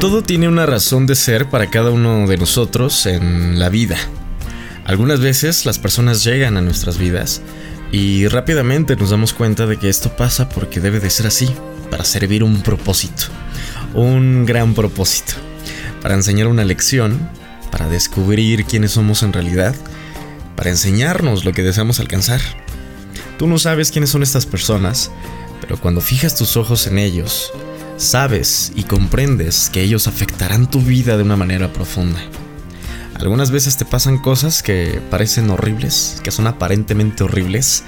Todo tiene una razón de ser para cada uno de nosotros en la vida. Algunas veces las personas llegan a nuestras vidas y rápidamente nos damos cuenta de que esto pasa porque debe de ser así, para servir un propósito, un gran propósito, para enseñar una lección, para descubrir quiénes somos en realidad, para enseñarnos lo que deseamos alcanzar. Tú no sabes quiénes son estas personas, pero cuando fijas tus ojos en ellos, sabes y comprendes que ellos afectarán tu vida de una manera profunda. Algunas veces te pasan cosas que parecen horribles, que son aparentemente horribles,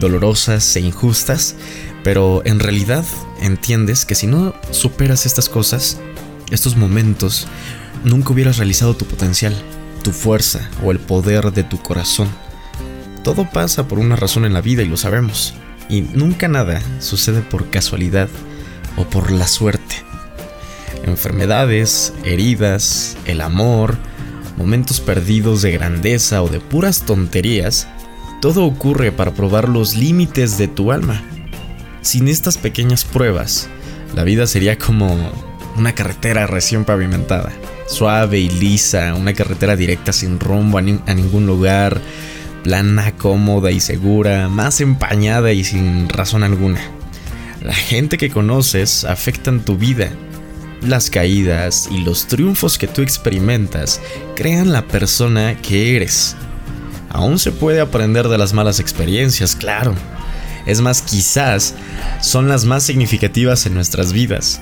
dolorosas e injustas, pero en realidad entiendes que si no superas estas cosas, estos momentos, nunca hubieras realizado tu potencial, tu fuerza o el poder de tu corazón. Todo pasa por una razón en la vida y lo sabemos, y nunca nada sucede por casualidad o por la suerte. Enfermedades, heridas, el amor, momentos perdidos de grandeza o de puras tonterías, todo ocurre para probar los límites de tu alma. Sin estas pequeñas pruebas, la vida sería como una carretera recién pavimentada, suave y lisa, una carretera directa sin rumbo a, a ningún lugar, plana, cómoda y segura, más empañada y sin razón alguna. La gente que conoces afectan tu vida. Las caídas y los triunfos que tú experimentas crean la persona que eres. Aún se puede aprender de las malas experiencias, claro. Es más, quizás son las más significativas en nuestras vidas.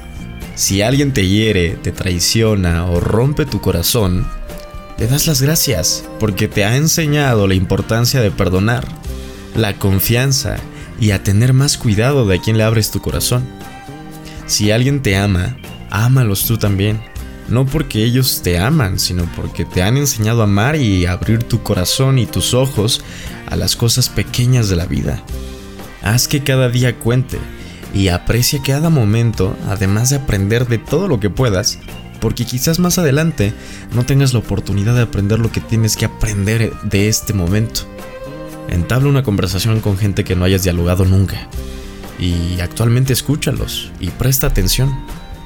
Si alguien te hiere, te traiciona o rompe tu corazón, le das las gracias porque te ha enseñado la importancia de perdonar, la confianza y a tener más cuidado de a quién le abres tu corazón. Si alguien te ama, ámalos tú también. No porque ellos te aman, sino porque te han enseñado a amar y abrir tu corazón y tus ojos a las cosas pequeñas de la vida. Haz que cada día cuente y aprecia cada momento, además de aprender de todo lo que puedas, porque quizás más adelante no tengas la oportunidad de aprender lo que tienes que aprender de este momento. Entabla una conversación con gente que no hayas dialogado nunca. Y actualmente escúchalos y presta atención.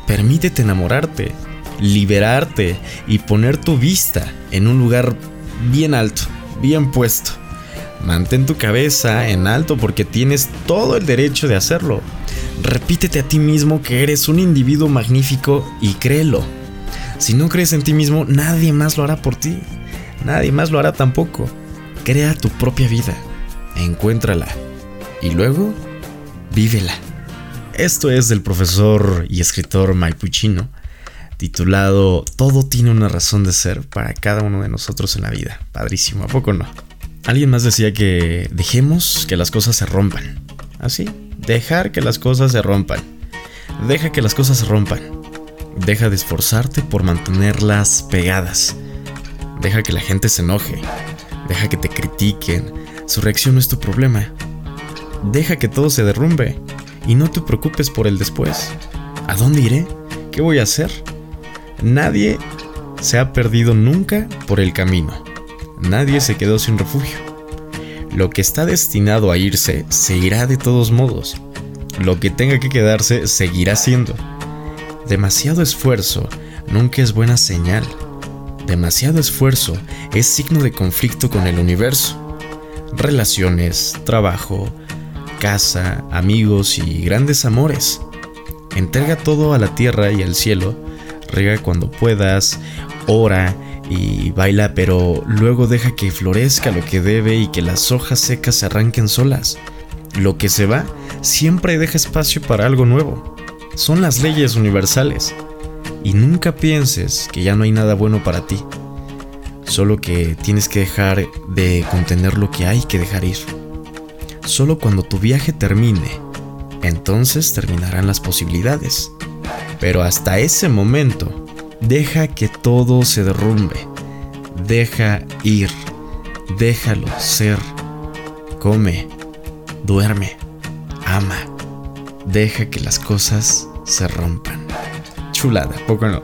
Permítete enamorarte, liberarte y poner tu vista en un lugar bien alto, bien puesto. Mantén tu cabeza en alto porque tienes todo el derecho de hacerlo. Repítete a ti mismo que eres un individuo magnífico y créelo. Si no crees en ti mismo, nadie más lo hará por ti. Nadie más lo hará tampoco. Crea tu propia vida, encuéntrala y luego vívela. Esto es del profesor y escritor Maipuchino, titulado Todo tiene una razón de ser para cada uno de nosotros en la vida. Padrísimo, ¿a poco no? Alguien más decía que dejemos que las cosas se rompan. Así, dejar que las cosas se rompan. Deja que las cosas se rompan. Deja de esforzarte por mantenerlas pegadas. Deja que la gente se enoje. Deja que te critiquen. Su reacción no es tu problema. Deja que todo se derrumbe y no te preocupes por el después. ¿A dónde iré? ¿Qué voy a hacer? Nadie se ha perdido nunca por el camino. Nadie se quedó sin refugio. Lo que está destinado a irse se irá de todos modos. Lo que tenga que quedarse seguirá siendo. Demasiado esfuerzo nunca es buena señal. Demasiado esfuerzo es signo de conflicto con el universo. Relaciones, trabajo, casa, amigos y grandes amores. Entrega todo a la tierra y al cielo, riega cuando puedas, ora y baila, pero luego deja que florezca lo que debe y que las hojas secas se arranquen solas. Lo que se va siempre deja espacio para algo nuevo. Son las leyes universales y nunca pienses que ya no hay nada bueno para ti. Solo que tienes que dejar de contener lo que hay que dejar ir. Solo cuando tu viaje termine, entonces terminarán las posibilidades. Pero hasta ese momento, deja que todo se derrumbe. Deja ir. Déjalo ser. Come. Duerme. Ama. Deja que las cosas se rompan poco no.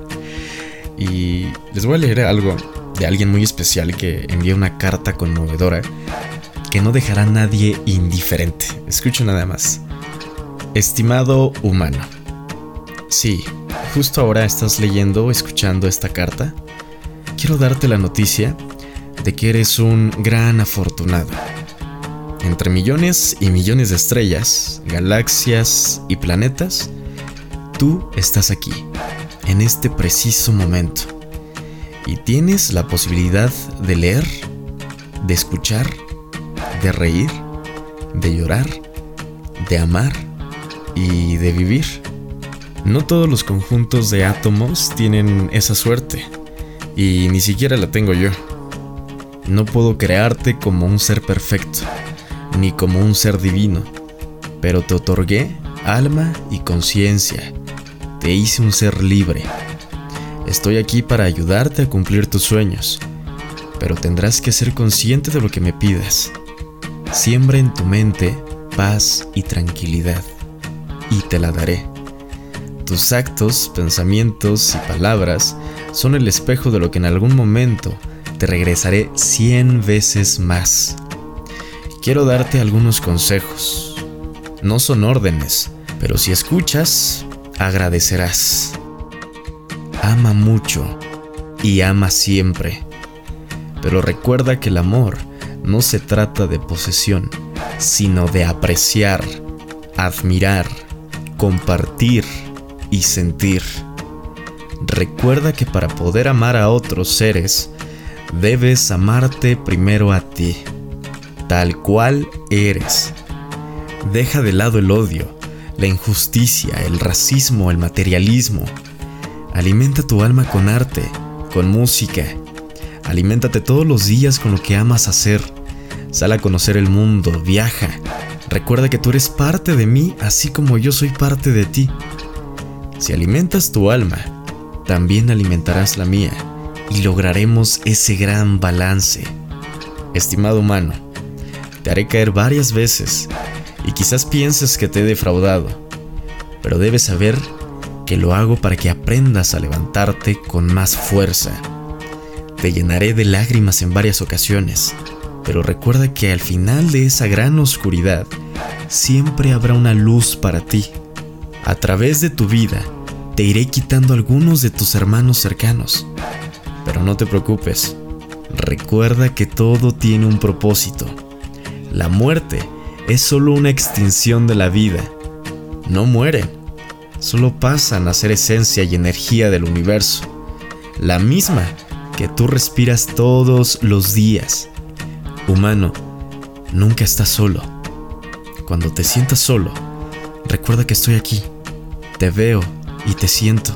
Y les voy a leer algo de alguien muy especial que envía una carta conmovedora que no dejará a nadie indiferente. Escucho nada más. Estimado humano. Sí, justo ahora estás leyendo o escuchando esta carta, quiero darte la noticia de que eres un gran afortunado. Entre millones y millones de estrellas, galaxias y planetas, tú estás aquí, en este preciso momento. Y tienes la posibilidad de leer, de escuchar, de reír, de llorar, de amar y de vivir. No todos los conjuntos de átomos tienen esa suerte, y ni siquiera la tengo yo. No puedo crearte como un ser perfecto, ni como un ser divino, pero te otorgué alma y conciencia. Hice un ser libre. Estoy aquí para ayudarte a cumplir tus sueños, pero tendrás que ser consciente de lo que me pidas. Siembra en tu mente paz y tranquilidad, y te la daré. Tus actos, pensamientos y palabras son el espejo de lo que en algún momento te regresaré 100 veces más. Quiero darte algunos consejos. No son órdenes, pero si escuchas, agradecerás. Ama mucho y ama siempre. Pero recuerda que el amor no se trata de posesión, sino de apreciar, admirar, compartir y sentir. Recuerda que para poder amar a otros seres, debes amarte primero a ti, tal cual eres. Deja de lado el odio, la injusticia, el racismo, el materialismo. Alimenta tu alma con arte, con música. Aliméntate todos los días con lo que amas hacer. Sal a conocer el mundo, viaja. Recuerda que tú eres parte de mí así como yo soy parte de ti. Si alimentas tu alma, también alimentarás la mía y lograremos ese gran balance. Estimado humano, te haré caer varias veces y quizás pienses que te he defraudado, pero debes saber que lo hago para que aprendas a levantarte con más fuerza. Te llenaré de lágrimas en varias ocasiones, pero recuerda que al final de esa gran oscuridad siempre habrá una luz para ti. A través de tu vida te iré quitando algunos de tus hermanos cercanos, pero no te preocupes, recuerda que todo tiene un propósito. La muerte es solo una extinción de la vida. No mueren, solo pasan a ser esencia y energía del universo. La misma que tú respiras todos los días. Humano, nunca estás solo. Cuando te sientas solo, recuerda que estoy aquí. Te veo y te siento.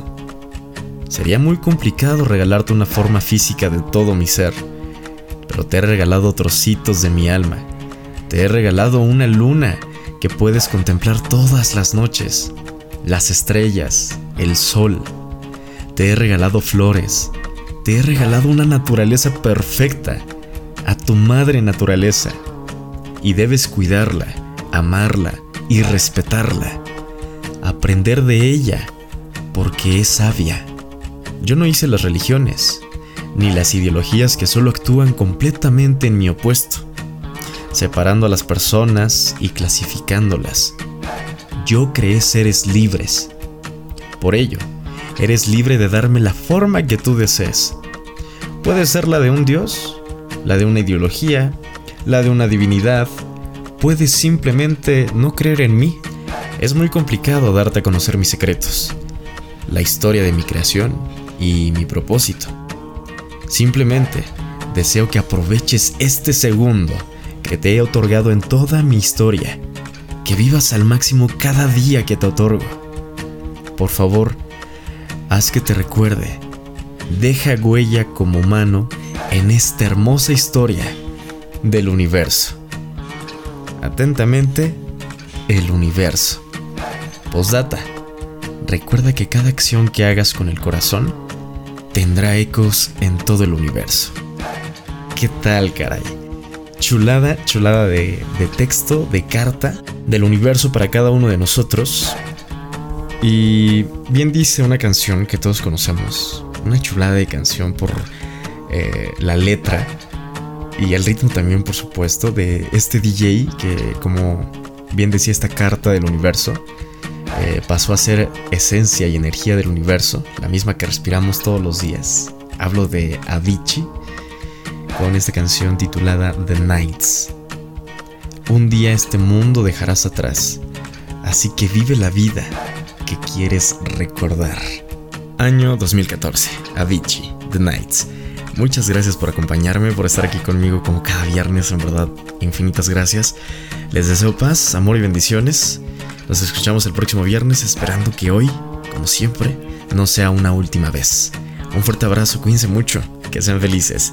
Sería muy complicado regalarte una forma física de todo mi ser, pero te he regalado trocitos de mi alma. Te he regalado una luna que puedes contemplar todas las noches, las estrellas, el sol. Te he regalado flores. Te he regalado una naturaleza perfecta, a tu madre naturaleza. Y debes cuidarla, amarla y respetarla. Aprender de ella, porque es sabia. Yo no hice las religiones, ni las ideologías que solo actúan completamente en mi opuesto, separando a las personas y clasificándolas. Yo creé seres libres. Por ello, eres libre de darme la forma que tú desees. Puede ser la de un dios, la de una ideología, la de una divinidad. Puedes simplemente no creer en mí. Es muy complicado darte a conocer mis secretos, la historia de mi creación y mi propósito. Simplemente deseo que aproveches este segundo que te he otorgado en toda mi historia, que vivas al máximo cada día que te otorgo. Por favor, haz que te recuerde, deja huella como humano en esta hermosa historia del universo. Atentamente, el universo. Postdata. Recuerda que cada acción que hagas con el corazón tendrá ecos en todo el universo. ¿Qué tal, caray? Chulada, chulada de, texto, de carta, del universo para cada uno de nosotros. Y bien dice una canción que todos conocemos, una chulada de canción por eh, la letra y el ritmo también, por supuesto, de este DJ que, como bien decía esta carta del universo, eh, pasó a ser esencia y energía del universo, la misma que respiramos todos los días. Hablo de Avicii con esta canción titulada The Nights. Un día este mundo dejarás atrás, así que vive la vida que quieres recordar. Año 2014, Avicii, The Nights. Muchas gracias por acompañarme, por estar aquí conmigo como cada viernes, en verdad, infinitas gracias. Les deseo paz, amor y bendiciones. Nos escuchamos el próximo viernes esperando que hoy, como siempre, no sea una última vez. Un fuerte abrazo, cuídense mucho, que sean felices.